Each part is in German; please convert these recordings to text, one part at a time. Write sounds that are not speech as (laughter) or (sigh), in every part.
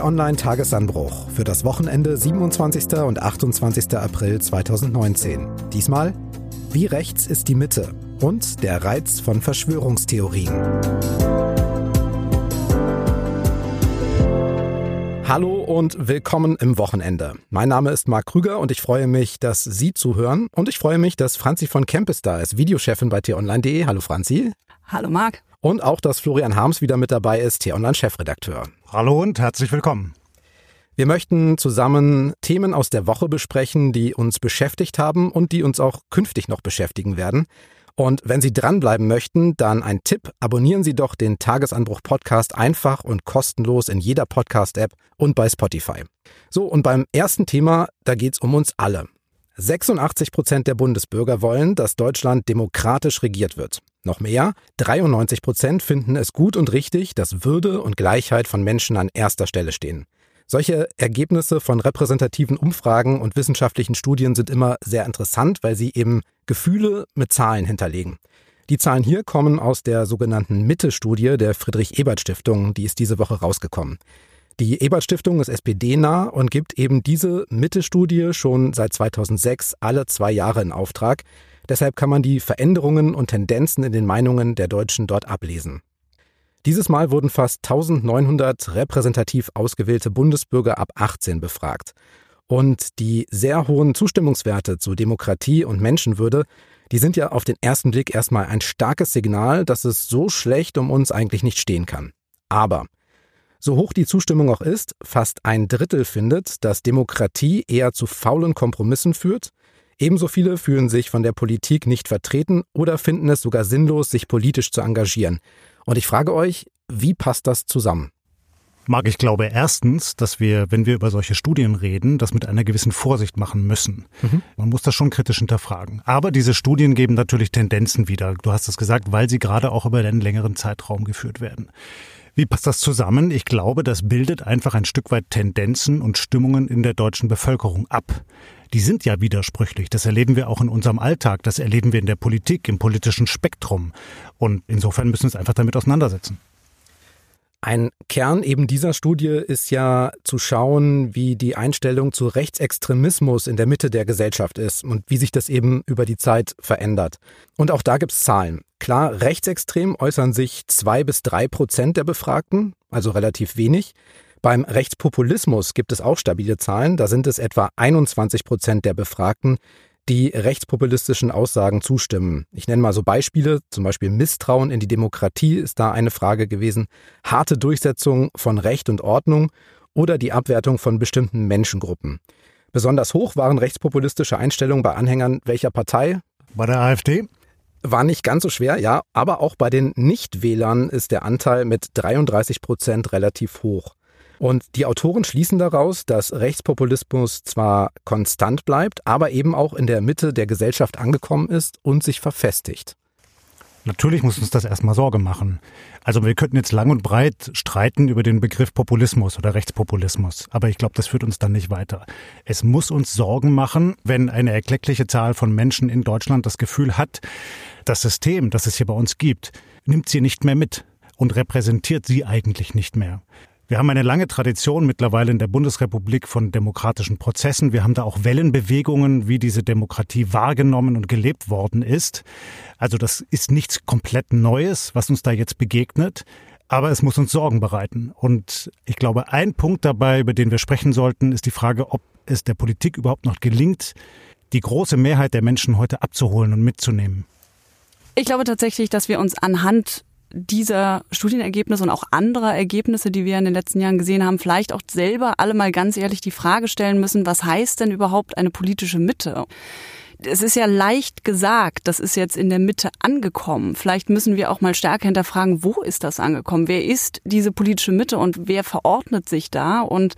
T-Online Tagesanbruch für das Wochenende 27. und 28. April 2019. Diesmal, wie rechts ist die Mitte und der Reiz von Verschwörungstheorien. Hallo und willkommen im Wochenende. Mein Name ist Marc Krüger und ich freue mich, dass Sie zuhören und ich freue mich, dass Franzi von Kempis da ist, Videochefin bei t-online.de. Hallo Franzi. Hallo Marc. Und auch, dass Florian Harms wieder mit dabei ist, T-Online-Chefredakteur. Hallo und herzlich willkommen. Wir möchten zusammen Themen aus der Woche besprechen, die uns beschäftigt haben und die uns auch künftig noch beschäftigen werden. Und wenn Sie dranbleiben möchten, dann ein Tipp, abonnieren Sie doch den Tagesanbruch Podcast einfach und kostenlos in jeder Podcast-App und bei Spotify. So, und beim ersten Thema, da geht es um uns alle. 86 Prozent der Bundesbürger wollen, dass Deutschland demokratisch regiert wird. Noch mehr, 93 Prozent finden es gut und richtig, dass Würde und Gleichheit von Menschen an erster Stelle stehen. Solche Ergebnisse von repräsentativen Umfragen und wissenschaftlichen Studien sind immer sehr interessant, weil sie eben Gefühle mit Zahlen hinterlegen. Die Zahlen hier kommen aus der sogenannten Mitte-Studie der Friedrich-Ebert-Stiftung, die ist diese Woche rausgekommen. Die Ebert-Stiftung ist SPD-nah und gibt eben diese Mitte-Studie schon seit 2006 alle zwei Jahre in Auftrag. Deshalb kann man die Veränderungen und Tendenzen in den Meinungen der Deutschen dort ablesen. Dieses Mal wurden fast 1900 repräsentativ ausgewählte Bundesbürger ab 18 befragt. Und die sehr hohen Zustimmungswerte zu Demokratie und Menschenwürde, die sind ja auf den ersten Blick erstmal ein starkes Signal, dass es so schlecht um uns eigentlich nicht stehen kann. Aber so hoch die Zustimmung auch ist, fast ein Drittel findet, dass Demokratie eher zu faulen Kompromissen führt Ebenso viele fühlen sich von der Politik nicht vertreten oder finden es sogar sinnlos, sich politisch zu engagieren. Und ich frage euch, wie passt das zusammen? Marc, ich glaube erstens, dass wir, wenn wir über solche Studien reden, das mit einer gewissen Vorsicht machen müssen. Mhm. Man muss das schon kritisch hinterfragen. Aber diese Studien geben natürlich Tendenzen wieder. Du hast es gesagt, weil sie gerade auch über einen längeren Zeitraum geführt werden. Wie passt das zusammen? Ich glaube, das bildet einfach ein Stück weit Tendenzen und Stimmungen in der deutschen Bevölkerung ab die sind ja widersprüchlich. Das erleben wir auch in unserem Alltag, das erleben wir in der Politik, im politischen Spektrum. Und insofern müssen wir uns einfach damit auseinandersetzen. Ein Kern eben dieser Studie ist ja zu schauen, wie die Einstellung zu Rechtsextremismus in der Mitte der Gesellschaft ist und wie sich das eben über die Zeit verändert. Und auch da gibt es Zahlen. Klar, rechtsextrem äußern sich zwei bis drei Prozent der Befragten, also relativ wenig. Beim Rechtspopulismus gibt es auch stabile Zahlen. Da sind es etwa 21 Prozent der Befragten, die rechtspopulistischen Aussagen zustimmen. Ich nenne mal so Beispiele, zum Beispiel Misstrauen in die Demokratie ist da eine Frage gewesen, harte Durchsetzung von Recht und Ordnung oder die Abwertung von bestimmten Menschengruppen. Besonders hoch waren rechtspopulistische Einstellungen bei Anhängern welcher Partei? Bei der AfD? War nicht ganz so schwer, ja, aber auch bei den Nichtwählern ist der Anteil mit 33 Prozent relativ hoch. Und die Autoren schließen daraus, dass Rechtspopulismus zwar konstant bleibt, aber eben auch in der Mitte der Gesellschaft angekommen ist und sich verfestigt. Natürlich muss uns das erstmal Sorge machen. Also wir könnten jetzt lang und breit streiten über den Begriff Populismus oder Rechtspopulismus, aber ich glaube, das führt uns dann nicht weiter. Es muss uns Sorgen machen, wenn eine erkleckliche Zahl von Menschen in Deutschland das Gefühl hat, das System, das es hier bei uns gibt, nimmt sie nicht mehr mit und repräsentiert sie eigentlich nicht mehr. Wir haben eine lange Tradition mittlerweile in der Bundesrepublik von demokratischen Prozessen. Wir haben da auch Wellenbewegungen, wie diese Demokratie wahrgenommen und gelebt worden ist. Also das ist nichts komplett Neues, was uns da jetzt begegnet. Aber es muss uns Sorgen bereiten. Und ich glaube, ein Punkt dabei, über den wir sprechen sollten, ist die Frage, ob es der Politik überhaupt noch gelingt, die große Mehrheit der Menschen heute abzuholen und mitzunehmen. Ich glaube tatsächlich, dass wir uns anhand dieser Studienergebnisse und auch anderer Ergebnisse, die wir in den letzten Jahren gesehen haben, vielleicht auch selber alle mal ganz ehrlich die Frage stellen müssen, was heißt denn überhaupt eine politische Mitte? Es ist ja leicht gesagt, das ist jetzt in der Mitte angekommen. Vielleicht müssen wir auch mal stärker hinterfragen, wo ist das angekommen? Wer ist diese politische Mitte und wer verordnet sich da? Und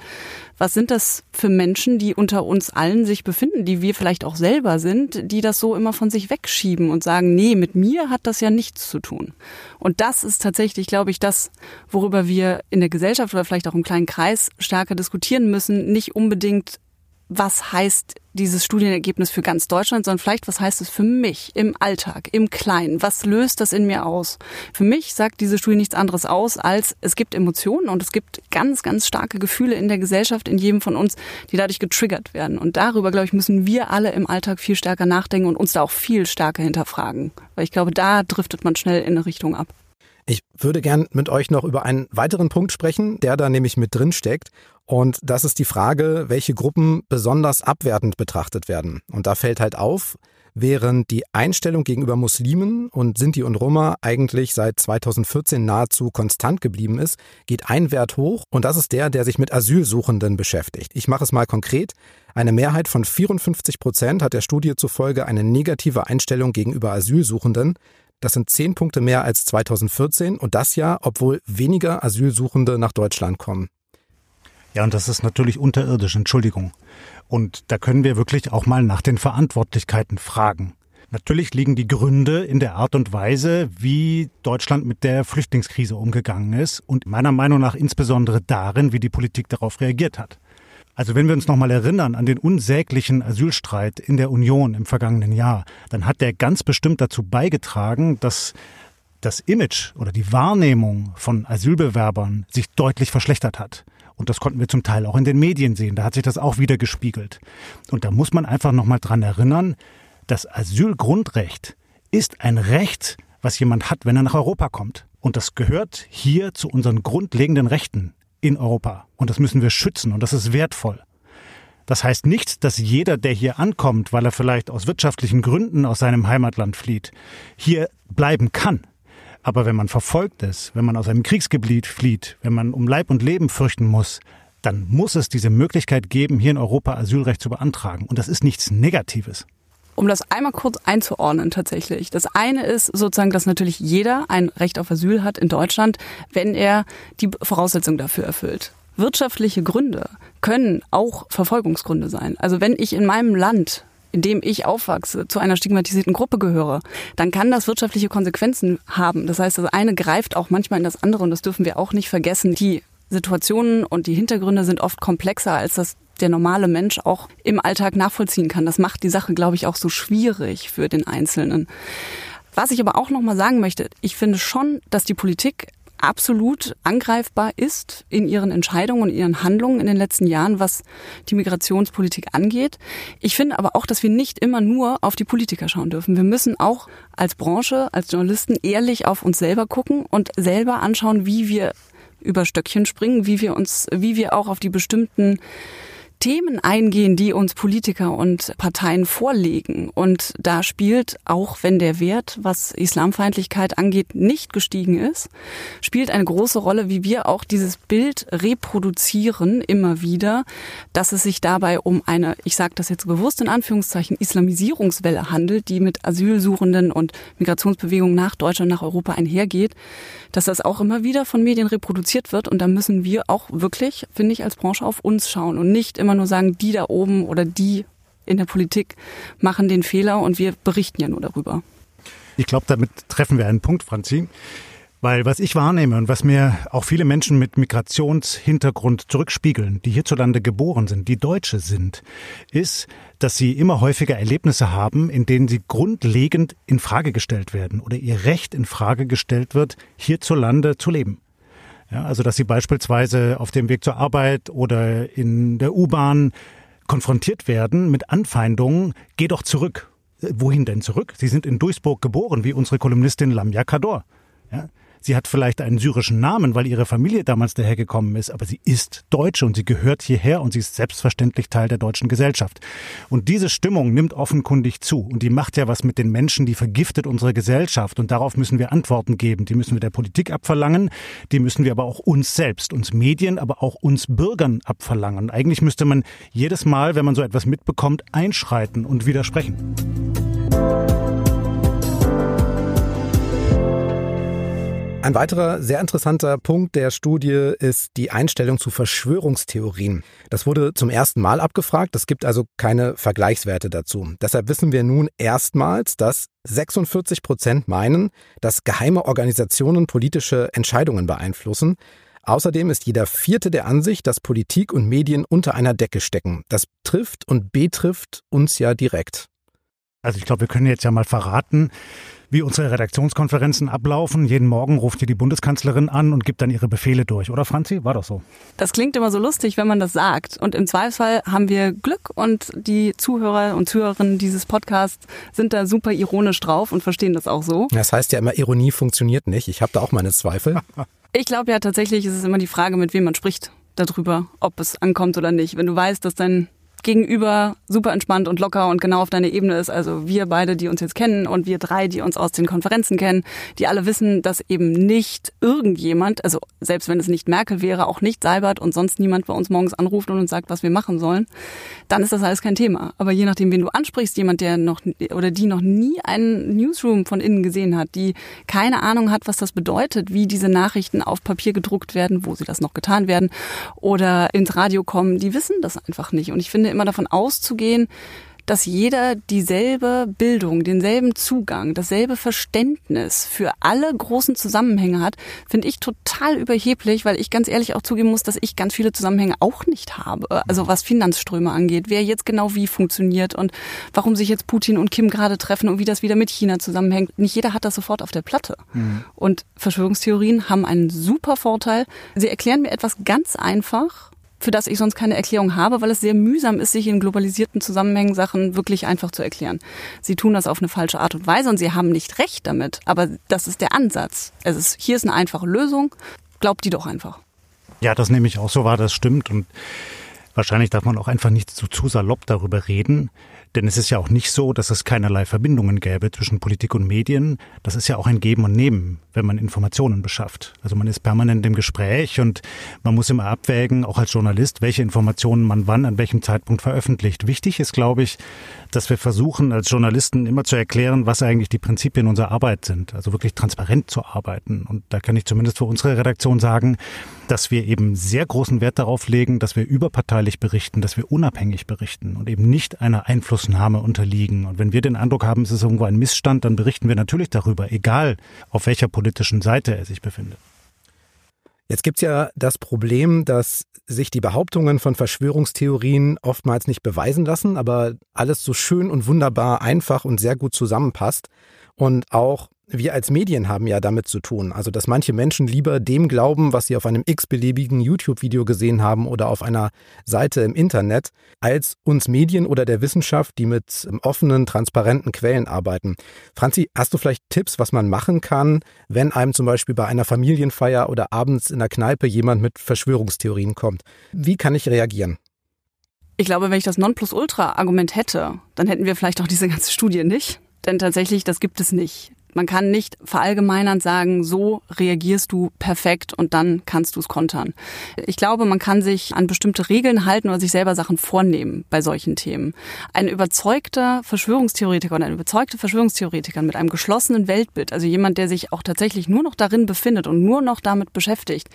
was sind das für Menschen, die unter uns allen sich befinden, die wir vielleicht auch selber sind, die das so immer von sich wegschieben und sagen, nee, mit mir hat das ja nichts zu tun. Und das ist tatsächlich, glaube ich, das, worüber wir in der Gesellschaft oder vielleicht auch im kleinen Kreis stärker diskutieren müssen, nicht unbedingt was heißt dieses Studienergebnis für ganz Deutschland, sondern vielleicht, was heißt es für mich im Alltag, im Kleinen? Was löst das in mir aus? Für mich sagt diese Studie nichts anderes aus, als es gibt Emotionen und es gibt ganz, ganz starke Gefühle in der Gesellschaft, in jedem von uns, die dadurch getriggert werden. Und darüber, glaube ich, müssen wir alle im Alltag viel stärker nachdenken und uns da auch viel stärker hinterfragen. Weil ich glaube, da driftet man schnell in eine Richtung ab. Ich würde gern mit euch noch über einen weiteren Punkt sprechen, der da nämlich mit drin steckt. Und das ist die Frage, welche Gruppen besonders abwertend betrachtet werden. Und da fällt halt auf, während die Einstellung gegenüber Muslimen und Sinti und Roma eigentlich seit 2014 nahezu konstant geblieben ist, geht ein Wert hoch und das ist der, der sich mit Asylsuchenden beschäftigt. Ich mache es mal konkret. Eine Mehrheit von 54 Prozent hat der Studie zufolge eine negative Einstellung gegenüber Asylsuchenden. Das sind zehn Punkte mehr als 2014 und das ja, obwohl weniger Asylsuchende nach Deutschland kommen. Ja, und das ist natürlich unterirdisch, Entschuldigung. Und da können wir wirklich auch mal nach den Verantwortlichkeiten fragen. Natürlich liegen die Gründe in der Art und Weise, wie Deutschland mit der Flüchtlingskrise umgegangen ist und meiner Meinung nach insbesondere darin, wie die Politik darauf reagiert hat. Also wenn wir uns nochmal erinnern an den unsäglichen Asylstreit in der Union im vergangenen Jahr, dann hat der ganz bestimmt dazu beigetragen, dass das Image oder die Wahrnehmung von Asylbewerbern sich deutlich verschlechtert hat. Und das konnten wir zum Teil auch in den Medien sehen. Da hat sich das auch wieder gespiegelt. Und da muss man einfach nochmal dran erinnern, das Asylgrundrecht ist ein Recht, was jemand hat, wenn er nach Europa kommt. Und das gehört hier zu unseren grundlegenden Rechten in Europa. Und das müssen wir schützen und das ist wertvoll. Das heißt nicht, dass jeder, der hier ankommt, weil er vielleicht aus wirtschaftlichen Gründen aus seinem Heimatland flieht, hier bleiben kann. Aber wenn man verfolgt ist, wenn man aus einem Kriegsgebiet flieht, wenn man um Leib und Leben fürchten muss, dann muss es diese Möglichkeit geben, hier in Europa Asylrecht zu beantragen. Und das ist nichts Negatives. Um das einmal kurz einzuordnen tatsächlich. Das eine ist sozusagen, dass natürlich jeder ein Recht auf Asyl hat in Deutschland, wenn er die Voraussetzungen dafür erfüllt. Wirtschaftliche Gründe können auch Verfolgungsgründe sein. Also wenn ich in meinem Land in dem ich aufwachse, zu einer stigmatisierten Gruppe gehöre, dann kann das wirtschaftliche Konsequenzen haben. Das heißt, das eine greift auch manchmal in das andere und das dürfen wir auch nicht vergessen. Die Situationen und die Hintergründe sind oft komplexer, als das der normale Mensch auch im Alltag nachvollziehen kann. Das macht die Sache, glaube ich, auch so schwierig für den Einzelnen. Was ich aber auch noch mal sagen möchte, ich finde schon, dass die Politik absolut angreifbar ist in ihren Entscheidungen und ihren Handlungen in den letzten Jahren, was die Migrationspolitik angeht. Ich finde aber auch, dass wir nicht immer nur auf die Politiker schauen dürfen. Wir müssen auch als Branche, als Journalisten ehrlich auf uns selber gucken und selber anschauen, wie wir über Stöckchen springen, wie wir uns, wie wir auch auf die bestimmten Themen eingehen, die uns Politiker und Parteien vorlegen. Und da spielt, auch wenn der Wert, was Islamfeindlichkeit angeht, nicht gestiegen ist, spielt eine große Rolle, wie wir auch dieses Bild reproduzieren immer wieder, dass es sich dabei um eine, ich sage das jetzt bewusst in Anführungszeichen, Islamisierungswelle handelt, die mit Asylsuchenden und Migrationsbewegungen nach Deutschland, nach Europa einhergeht, dass das auch immer wieder von Medien reproduziert wird. Und da müssen wir auch wirklich, finde ich, als Branche auf uns schauen und nicht immer immer nur sagen, die da oben oder die in der Politik machen den Fehler und wir berichten ja nur darüber. Ich glaube, damit treffen wir einen Punkt, Franzi. Weil was ich wahrnehme und was mir auch viele Menschen mit Migrationshintergrund zurückspiegeln, die hierzulande geboren sind, die Deutsche sind, ist, dass sie immer häufiger Erlebnisse haben, in denen sie grundlegend in Frage gestellt werden oder ihr Recht in Frage gestellt wird, hierzulande zu leben. Ja, also dass sie beispielsweise auf dem Weg zur Arbeit oder in der U-Bahn konfrontiert werden mit Anfeindungen, geh doch zurück. Wohin denn zurück? Sie sind in Duisburg geboren, wie unsere Kolumnistin Lamia Kador. Ja, Sie hat vielleicht einen syrischen Namen, weil ihre Familie damals dahergekommen ist, aber sie ist Deutsche und sie gehört hierher und sie ist selbstverständlich Teil der deutschen Gesellschaft. Und diese Stimmung nimmt offenkundig zu und die macht ja was mit den Menschen, die vergiftet unsere Gesellschaft und darauf müssen wir Antworten geben. Die müssen wir der Politik abverlangen, die müssen wir aber auch uns selbst, uns Medien, aber auch uns Bürgern abverlangen. Eigentlich müsste man jedes Mal, wenn man so etwas mitbekommt, einschreiten und widersprechen. Ein weiterer sehr interessanter Punkt der Studie ist die Einstellung zu Verschwörungstheorien. Das wurde zum ersten Mal abgefragt. Es gibt also keine Vergleichswerte dazu. Deshalb wissen wir nun erstmals, dass 46 Prozent meinen, dass geheime Organisationen politische Entscheidungen beeinflussen. Außerdem ist jeder Vierte der Ansicht, dass Politik und Medien unter einer Decke stecken. Das trifft und betrifft uns ja direkt. Also ich glaube, wir können jetzt ja mal verraten, wie unsere Redaktionskonferenzen ablaufen. Jeden Morgen ruft hier die Bundeskanzlerin an und gibt dann ihre Befehle durch, oder Franzi? War doch so. Das klingt immer so lustig, wenn man das sagt. Und im Zweifelsfall haben wir Glück und die Zuhörer und Zuhörerinnen dieses Podcasts sind da super ironisch drauf und verstehen das auch so. Das heißt ja immer, Ironie funktioniert nicht. Ich habe da auch meine Zweifel. (laughs) Ich glaube ja tatsächlich, ist es immer die Frage, mit wem man spricht darüber, ob es ankommt oder nicht. Wenn du weißt, dass dein gegenüber super entspannt und locker und genau auf deiner Ebene ist. Also wir beide, die uns jetzt kennen und wir drei, die uns aus den Konferenzen kennen, die alle wissen, dass eben nicht irgendjemand, also selbst wenn es nicht Merkel wäre, auch nicht Seibert und sonst niemand bei uns morgens anruft und uns sagt, was wir machen sollen, dann ist das alles kein Thema. Aber je nachdem, wen du ansprichst, jemand, der noch oder die noch nie einen Newsroom von innen gesehen hat, die keine Ahnung hat, was das bedeutet, wie diese Nachrichten auf Papier gedruckt werden, wo sie das noch getan werden oder ins Radio kommen, die wissen das einfach nicht. Und ich finde, immer davon auszugehen, dass jeder dieselbe Bildung, denselben Zugang, dasselbe Verständnis für alle großen Zusammenhänge hat, finde ich total überheblich, weil ich ganz ehrlich auch zugeben muss, dass ich ganz viele Zusammenhänge auch nicht habe. Also was Finanzströme angeht, wer jetzt genau wie funktioniert und warum sich jetzt Putin und Kim gerade treffen und wie das wieder mit China zusammenhängt. Nicht jeder hat das sofort auf der Platte. Mhm. Und Verschwörungstheorien haben einen super Vorteil. Sie erklären mir etwas ganz einfach für das ich sonst keine Erklärung habe, weil es sehr mühsam ist, sich in globalisierten Zusammenhängen Sachen wirklich einfach zu erklären. Sie tun das auf eine falsche Art und Weise und sie haben nicht recht damit, aber das ist der Ansatz. Es ist, hier ist eine einfache Lösung, glaubt die doch einfach. Ja, das nehme ich auch so wahr, das stimmt und wahrscheinlich darf man auch einfach nicht zu, zu salopp darüber reden. Denn es ist ja auch nicht so, dass es keinerlei Verbindungen gäbe zwischen Politik und Medien. Das ist ja auch ein Geben und Nehmen, wenn man Informationen beschafft. Also man ist permanent im Gespräch und man muss immer abwägen, auch als Journalist, welche Informationen man wann, an welchem Zeitpunkt veröffentlicht. Wichtig ist, glaube ich, dass wir versuchen, als Journalisten immer zu erklären, was eigentlich die Prinzipien unserer Arbeit sind. Also wirklich transparent zu arbeiten. Und da kann ich zumindest für unsere Redaktion sagen, dass wir eben sehr großen Wert darauf legen, dass wir überparteilich berichten, dass wir unabhängig berichten und eben nicht einer Einfluss Einflussnahme unterliegen. Und wenn wir den Eindruck haben, es ist irgendwo ein Missstand, dann berichten wir natürlich darüber, egal auf welcher politischen Seite er sich befindet. Jetzt gibt es ja das Problem, dass sich die Behauptungen von Verschwörungstheorien oftmals nicht beweisen lassen, aber alles so schön und wunderbar einfach und sehr gut zusammenpasst. Und auch wir als Medien haben ja damit zu tun. Also, dass manche Menschen lieber dem glauben, was sie auf einem x-beliebigen YouTube-Video gesehen haben oder auf einer Seite im Internet, als uns Medien oder der Wissenschaft, die mit ähm, offenen, transparenten Quellen arbeiten. Franzi, hast du vielleicht Tipps, was man machen kann, wenn einem zum Beispiel bei einer Familienfeier oder abends in der Kneipe jemand mit Verschwörungstheorien kommt? Wie kann ich reagieren? Ich glaube, wenn ich das Nonplusultra-Argument hätte, dann hätten wir vielleicht auch diese ganze Studie nicht. Denn tatsächlich, das gibt es nicht. Man kann nicht verallgemeinernd sagen, so reagierst du perfekt und dann kannst du es kontern. Ich glaube, man kann sich an bestimmte Regeln halten oder sich selber Sachen vornehmen bei solchen Themen. Ein überzeugter Verschwörungstheoretiker oder eine überzeugte Verschwörungstheoretikerin mit einem geschlossenen Weltbild, also jemand, der sich auch tatsächlich nur noch darin befindet und nur noch damit beschäftigt,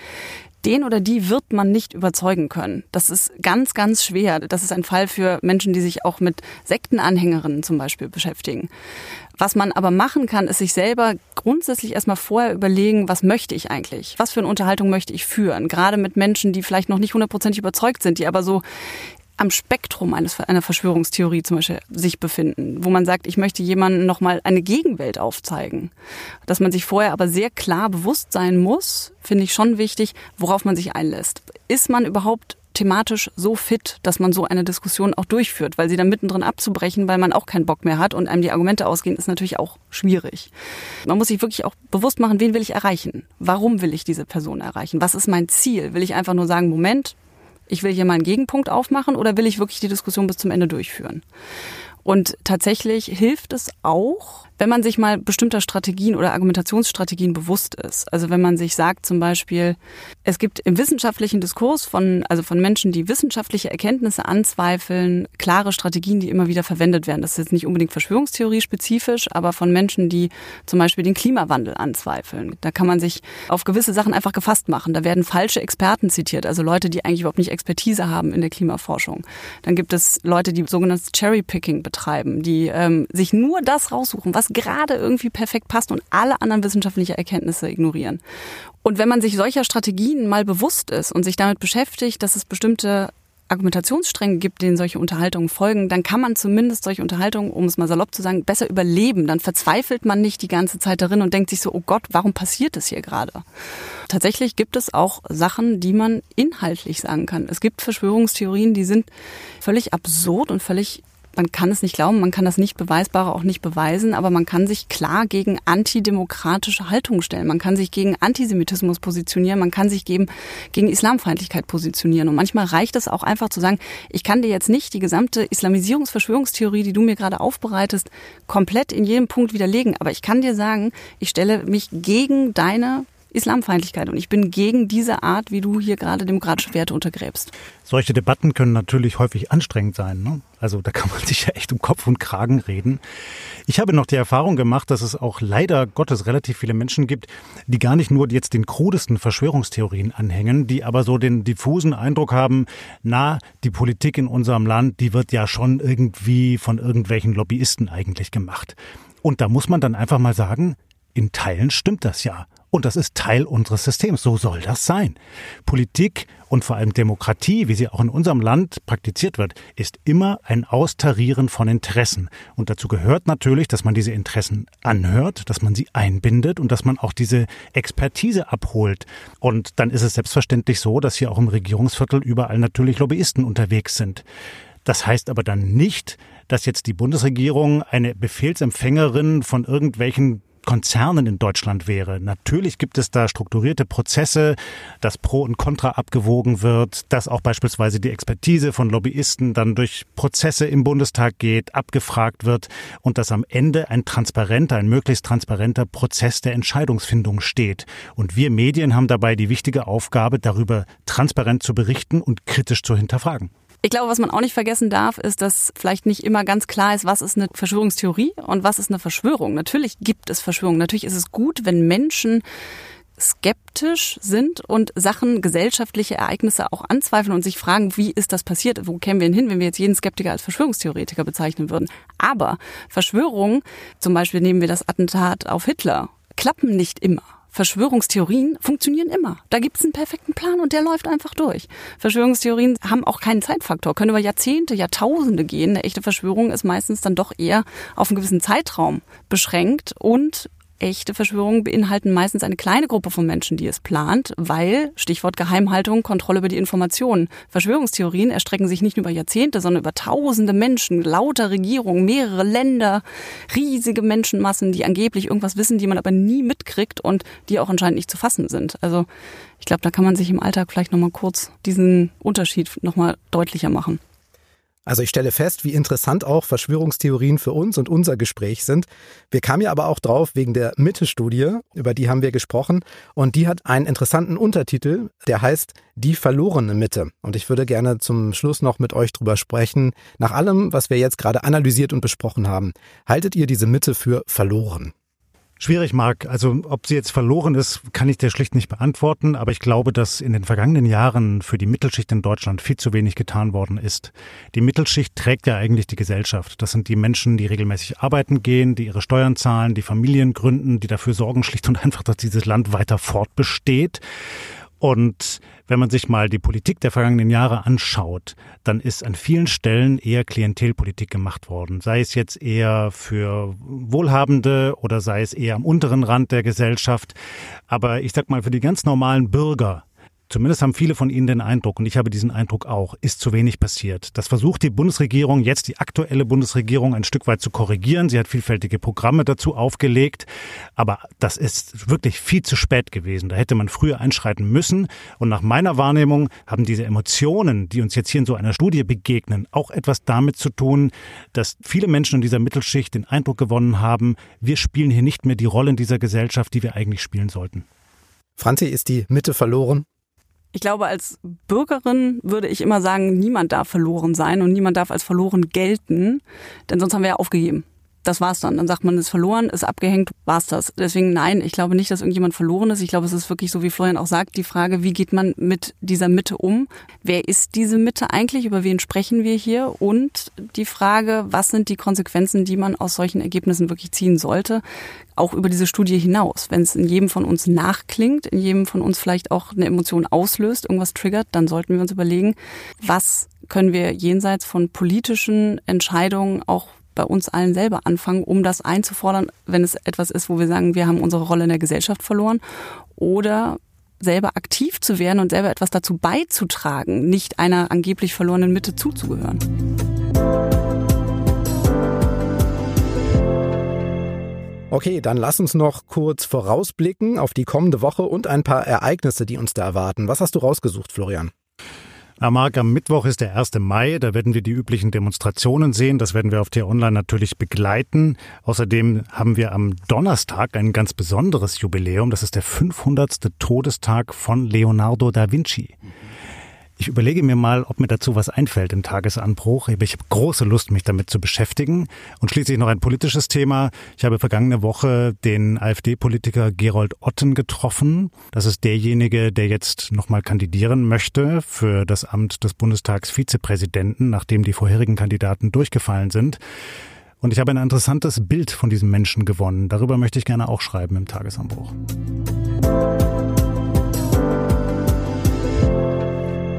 den oder die wird man nicht überzeugen können. Das ist ganz, ganz schwer. Das ist ein Fall für Menschen, die sich auch mit Sektenanhängerinnen zum Beispiel beschäftigen. Was man aber machen kann, ist sich selber grundsätzlich erstmal vorher überlegen, was möchte ich eigentlich? Was für eine Unterhaltung möchte ich führen? Gerade mit Menschen, die vielleicht noch nicht hundertprozentig überzeugt sind, die aber so am Spektrum eines, einer Verschwörungstheorie zum Beispiel sich befinden, wo man sagt, ich möchte jemandem nochmal eine Gegenwelt aufzeigen. Dass man sich vorher aber sehr klar bewusst sein muss, finde ich schon wichtig, worauf man sich einlässt. Ist man überhaupt thematisch so fit, dass man so eine Diskussion auch durchführt, weil sie dann mittendrin abzubrechen, weil man auch keinen Bock mehr hat und einem die Argumente ausgehen, ist natürlich auch schwierig. Man muss sich wirklich auch bewusst machen, wen will ich erreichen? Warum will ich diese Person erreichen? Was ist mein Ziel? Will ich einfach nur sagen, Moment, ich will hier mal einen Gegenpunkt aufmachen oder will ich wirklich die Diskussion bis zum Ende durchführen? Und tatsächlich hilft es auch, wenn man sich mal bestimmter Strategien oder Argumentationsstrategien bewusst ist. Also wenn man sich sagt zum Beispiel, es gibt im wissenschaftlichen Diskurs von, also von Menschen, die wissenschaftliche Erkenntnisse anzweifeln, klare Strategien, die immer wieder verwendet werden. Das ist jetzt nicht unbedingt Verschwörungstheorie spezifisch, aber von Menschen, die zum Beispiel den Klimawandel anzweifeln. Da kann man sich auf gewisse Sachen einfach gefasst machen. Da werden falsche Experten zitiert, also Leute, die eigentlich überhaupt nicht Expertise haben in der Klimaforschung. Dann gibt es Leute, die sogenanntes Cherry-Picking betreiben die ähm, sich nur das raussuchen, was gerade irgendwie perfekt passt und alle anderen wissenschaftlichen Erkenntnisse ignorieren. Und wenn man sich solcher Strategien mal bewusst ist und sich damit beschäftigt, dass es bestimmte Argumentationsstränge gibt, denen solche Unterhaltungen folgen, dann kann man zumindest solche Unterhaltungen, um es mal salopp zu sagen, besser überleben. Dann verzweifelt man nicht die ganze Zeit darin und denkt sich so, oh Gott, warum passiert das hier gerade? Tatsächlich gibt es auch Sachen, die man inhaltlich sagen kann. Es gibt Verschwörungstheorien, die sind völlig absurd und völlig man kann es nicht glauben, man kann das nicht beweisbare auch nicht beweisen, aber man kann sich klar gegen antidemokratische Haltungen stellen. Man kann sich gegen Antisemitismus positionieren, man kann sich gegen, gegen Islamfeindlichkeit positionieren. Und manchmal reicht es auch einfach zu sagen, ich kann dir jetzt nicht die gesamte Islamisierungsverschwörungstheorie, die du mir gerade aufbereitest, komplett in jedem Punkt widerlegen, aber ich kann dir sagen, ich stelle mich gegen deine Islamfeindlichkeit. Und ich bin gegen diese Art, wie du hier gerade demokratische Werte untergräbst. Solche Debatten können natürlich häufig anstrengend sein. Ne? Also da kann man (laughs) sich ja echt um Kopf und Kragen reden. Ich habe noch die Erfahrung gemacht, dass es auch leider Gottes relativ viele Menschen gibt, die gar nicht nur jetzt den krudesten Verschwörungstheorien anhängen, die aber so den diffusen Eindruck haben, na, die Politik in unserem Land, die wird ja schon irgendwie von irgendwelchen Lobbyisten eigentlich gemacht. Und da muss man dann einfach mal sagen, in Teilen stimmt das ja. Und das ist Teil unseres Systems. So soll das sein. Politik und vor allem Demokratie, wie sie auch in unserem Land praktiziert wird, ist immer ein Austarieren von Interessen. Und dazu gehört natürlich, dass man diese Interessen anhört, dass man sie einbindet und dass man auch diese Expertise abholt. Und dann ist es selbstverständlich so, dass hier auch im Regierungsviertel überall natürlich Lobbyisten unterwegs sind. Das heißt aber dann nicht, dass jetzt die Bundesregierung eine Befehlsempfängerin von irgendwelchen Konzernen in Deutschland wäre. Natürlich gibt es da strukturierte Prozesse, dass Pro und Contra abgewogen wird, dass auch beispielsweise die Expertise von Lobbyisten dann durch Prozesse im Bundestag geht, abgefragt wird und dass am Ende ein transparenter, ein möglichst transparenter Prozess der Entscheidungsfindung steht. Und wir Medien haben dabei die wichtige Aufgabe, darüber transparent zu berichten und kritisch zu hinterfragen. Ich glaube, was man auch nicht vergessen darf, ist, dass vielleicht nicht immer ganz klar ist, was ist eine Verschwörungstheorie und was ist eine Verschwörung. Natürlich gibt es Verschwörungen. Natürlich ist es gut, wenn Menschen skeptisch sind und Sachen, gesellschaftliche Ereignisse auch anzweifeln und sich fragen, wie ist das passiert? Wo kämen wir denn hin, wenn wir jetzt jeden Skeptiker als Verschwörungstheoretiker bezeichnen würden? Aber Verschwörungen, zum Beispiel nehmen wir das Attentat auf Hitler, klappen nicht immer. Verschwörungstheorien funktionieren immer. Da gibt es einen perfekten Plan und der läuft einfach durch. Verschwörungstheorien haben auch keinen Zeitfaktor, können über Jahrzehnte, Jahrtausende gehen. Eine echte Verschwörung ist meistens dann doch eher auf einen gewissen Zeitraum beschränkt und echte Verschwörungen beinhalten meistens eine kleine Gruppe von Menschen, die es plant, weil, Stichwort Geheimhaltung, Kontrolle über die Informationen. Verschwörungstheorien erstrecken sich nicht nur über Jahrzehnte, sondern über tausende Menschen, lauter Regierungen, mehrere Länder, riesige Menschenmassen, die angeblich irgendwas wissen, die man aber nie mitkriegt und die auch anscheinend nicht zu fassen sind. Also ich glaube, da kann man sich im Alltag vielleicht nochmal kurz diesen Unterschied nochmal deutlicher machen. Also ich stelle fest, wie interessant auch Verschwörungstheorien für uns und unser Gespräch sind. Wir kamen ja aber auch drauf wegen der Mitte-Studie, über die haben wir gesprochen. Und die hat einen interessanten Untertitel, der heißt Die verlorene Mitte. Und ich würde gerne zum Schluss noch mit euch drüber sprechen. Nach allem, was wir jetzt gerade analysiert und besprochen haben, haltet ihr diese Mitte für verloren? Schwierig, Marc. Also ob sie jetzt verloren ist, kann ich dir schlicht nicht beantworten. Aber ich glaube, dass in den vergangenen Jahren für die Mittelschicht in Deutschland viel zu wenig getan worden ist. Die Mittelschicht trägt ja eigentlich die Gesellschaft. Das sind die Menschen, die regelmäßig arbeiten gehen, die ihre Steuern zahlen, die Familien gründen, die dafür sorgen schlicht und einfach, dass dieses Land weiter fortbesteht. Und wenn man sich mal die Politik der vergangenen Jahre anschaut, dann ist an vielen Stellen eher Klientelpolitik gemacht worden. Sei es jetzt eher für Wohlhabende oder sei es eher am unteren Rand der Gesellschaft. Aber ich sag mal, für die ganz normalen Bürger Zumindest haben viele von Ihnen den Eindruck, und ich habe diesen Eindruck auch, ist zu wenig passiert. Das versucht die Bundesregierung, jetzt die aktuelle Bundesregierung, ein Stück weit zu korrigieren. Sie hat vielfältige Programme dazu aufgelegt, aber das ist wirklich viel zu spät gewesen. Da hätte man früher einschreiten müssen. Und nach meiner Wahrnehmung haben diese Emotionen, die uns jetzt hier in so einer Studie begegnen, auch etwas damit zu tun, dass viele Menschen in dieser Mittelschicht den Eindruck gewonnen haben, wir spielen hier nicht mehr die Rolle in dieser Gesellschaft, die wir eigentlich spielen sollten. Franzi, ist die Mitte verloren? Ich glaube, als Bürgerin würde ich immer sagen, niemand darf verloren sein und niemand darf als verloren gelten, denn sonst haben wir ja aufgegeben. Das war's dann. Dann sagt man, ist verloren, ist abgehängt, war's das. Deswegen nein, ich glaube nicht, dass irgendjemand verloren ist. Ich glaube, es ist wirklich so, wie Florian auch sagt, die Frage, wie geht man mit dieser Mitte um? Wer ist diese Mitte eigentlich? Über wen sprechen wir hier? Und die Frage, was sind die Konsequenzen, die man aus solchen Ergebnissen wirklich ziehen sollte? Auch über diese Studie hinaus. Wenn es in jedem von uns nachklingt, in jedem von uns vielleicht auch eine Emotion auslöst, irgendwas triggert, dann sollten wir uns überlegen, was können wir jenseits von politischen Entscheidungen auch bei uns allen selber anfangen, um das einzufordern, wenn es etwas ist, wo wir sagen, wir haben unsere Rolle in der Gesellschaft verloren oder selber aktiv zu werden und selber etwas dazu beizutragen, nicht einer angeblich verlorenen Mitte zuzugehören. Okay, dann lass uns noch kurz vorausblicken auf die kommende Woche und ein paar Ereignisse, die uns da erwarten. Was hast du rausgesucht, Florian? Na am Mittwoch ist der 1. Mai, da werden wir die üblichen Demonstrationen sehen. Das werden wir auf T-Online natürlich begleiten. Außerdem haben wir am Donnerstag ein ganz besonderes Jubiläum. Das ist der 500. Todestag von Leonardo da Vinci. Ich überlege mir mal, ob mir dazu was einfällt im Tagesanbruch. Ich habe große Lust, mich damit zu beschäftigen. Und schließlich noch ein politisches Thema. Ich habe vergangene Woche den AfD-Politiker Gerold Otten getroffen. Das ist derjenige, der jetzt nochmal kandidieren möchte für das Amt des Bundestagsvizepräsidenten, nachdem die vorherigen Kandidaten durchgefallen sind. Und ich habe ein interessantes Bild von diesem Menschen gewonnen. Darüber möchte ich gerne auch schreiben im Tagesanbruch.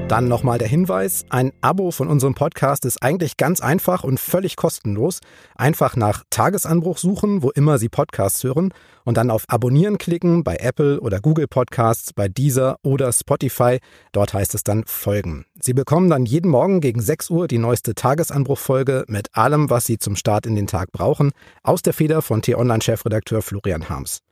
Dann nochmal der Hinweis, ein Abo von unserem Podcast ist eigentlich ganz einfach und völlig kostenlos. Einfach nach Tagesanbruch suchen, wo immer Sie Podcasts hören und dann auf Abonnieren klicken bei Apple oder Google Podcasts, bei Deezer oder Spotify. Dort heißt es dann Folgen. Sie bekommen dann jeden Morgen gegen 6 Uhr die neueste Tagesanbruchfolge mit allem, was Sie zum Start in den Tag brauchen, aus der Feder von T-Online-Chefredakteur Florian Harms.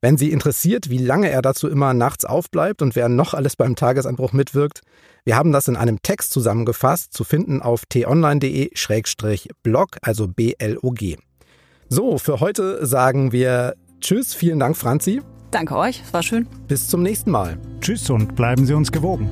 Wenn Sie interessiert, wie lange er dazu immer nachts aufbleibt und wer noch alles beim Tagesanbruch mitwirkt, wir haben das in einem Text zusammengefasst, zu finden auf t-online.de-blog, also B-L-O-G. So, für heute sagen wir Tschüss, vielen Dank, Franzi. Danke euch, es war schön. Bis zum nächsten Mal. Tschüss und bleiben Sie uns gewogen.